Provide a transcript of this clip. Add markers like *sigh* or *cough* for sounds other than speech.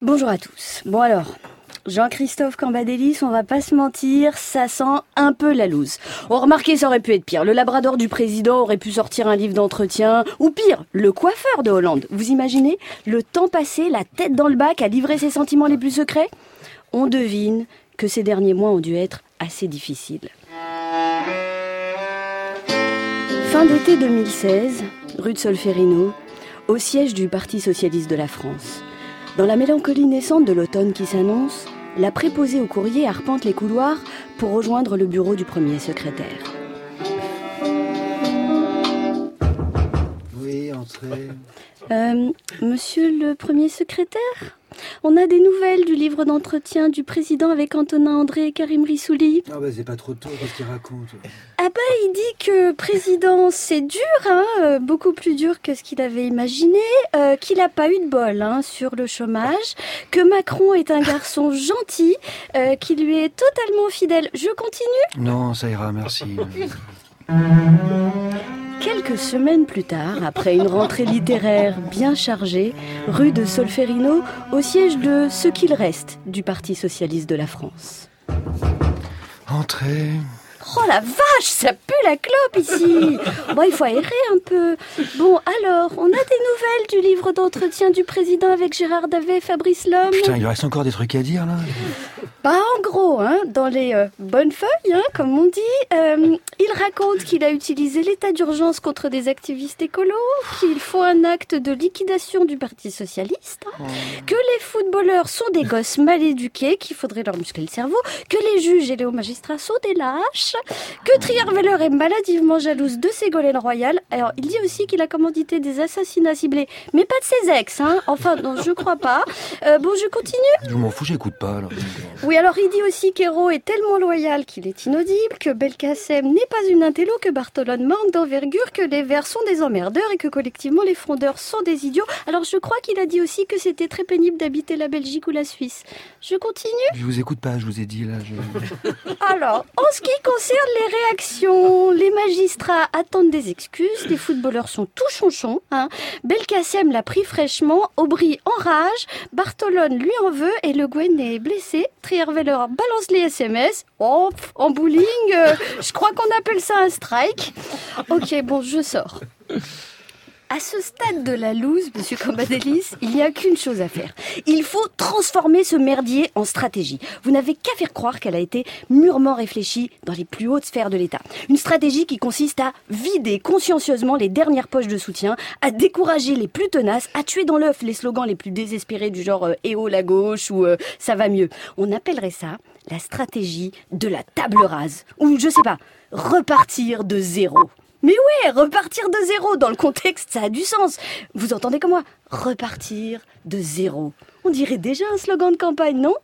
Bonjour à tous. Bon alors, Jean-Christophe Cambadélis, on va pas se mentir, ça sent un peu la loose. On remarquez, ça aurait pu être pire. Le labrador du président aurait pu sortir un livre d'entretien. Ou pire, le coiffeur de Hollande. Vous imaginez Le temps passé, la tête dans le bac, à livrer ses sentiments les plus secrets? On devine que ces derniers mois ont dû être assez difficiles. Fin d'été 2016, rue de Solferino, au siège du Parti Socialiste de la France. Dans la mélancolie naissante de l'automne qui s'annonce, la préposée au courrier arpente les couloirs pour rejoindre le bureau du premier secrétaire. Euh, monsieur le premier secrétaire On a des nouvelles du livre d'entretien du président avec Antonin André et Karim Rissouli. Ah bah c'est pas trop tôt, qu'est-ce qu'il raconte? Ah bah il dit que président c'est dur, hein, euh, beaucoup plus dur que ce qu'il avait imaginé, euh, qu'il a pas eu de bol hein, sur le chômage, que Macron est un garçon *laughs* gentil, euh, qui lui est totalement fidèle. Je continue? Non, ça ira, merci. *laughs* Quelques semaines plus tard, après une rentrée littéraire bien chargée, rue de Solferino, au siège de ce qu'il reste du Parti socialiste de la France. Entrez. Oh la vache, ça pue la clope ici. *laughs* Bon, il faut aérer un peu. Bon, alors, on a des nouvelles du livre d'entretien du président avec Gérard Davet et Fabrice Lhomme. Putain, il lui reste encore des trucs à dire là. Bah, en gros, hein, dans les euh, bonnes feuilles, hein, comme on dit, euh, il raconte qu'il a utilisé l'état d'urgence contre des activistes écolos, qu'il faut un acte de liquidation du Parti socialiste, hein, que les footballeurs sont des gosses mal éduqués, qu'il faudrait leur muscler le cerveau, que les juges et les hauts magistrats sont des lâches, que Trierweiler est maladivement jalouse de Ségolène Royal. Alors, il dit aussi qu'il a commandité des assassinats ciblés, mais pas de ses ex, hein. Enfin, non, je crois pas. Euh, bon, je continue Je m'en fous, j'écoute pas là. oui, alors il dit aussi qu'Hérault est tellement loyal qu'il est inaudible, que Belkacem n'est pas une intello, que Bartolone manque d'envergure, que les Verts sont des emmerdeurs et que collectivement les frondeurs sont des idiots. Alors je crois qu'il a dit aussi que c'était très pénible d'habiter la Belgique ou la Suisse. Je continue Je vous écoute pas, je vous ai dit là. je- Alors, en ce qui concerne les réactions, les magistrats attendent des excuses, les footballeurs sont tout chonchons. Hein. Belkacem l'a pris fraîchement, Aubry enrage, Bartolone lui en veut et Le Guen est blessé. Trierweiler balance les SMS. Oh, en bowling, euh, je crois qu'on appelle ça un strike. Ok, bon, je sors. À ce stade de la loose, monsieur Cambadélis, il n'y a qu'une chose à faire. Il faut transformer ce merdier en stratégie. Vous n'avez qu'à faire croire qu'elle a été mûrement réfléchie dans les plus hautes sphères de l'État. Une stratégie qui consiste à vider consciencieusement les dernières poches de soutien, à décourager les plus tenaces, à tuer dans l'œuf les slogans les plus désespérés du genre euh, Eh oh la gauche ou euh, Ça va mieux. On appellerait ça la stratégie de la table rase. Ou je sais pas, repartir de zéro. Mais ouais, repartir de zéro, dans le contexte, ça a du sens. Vous entendez comme moi Repartir de zéro. On dirait déjà un slogan de campagne, non?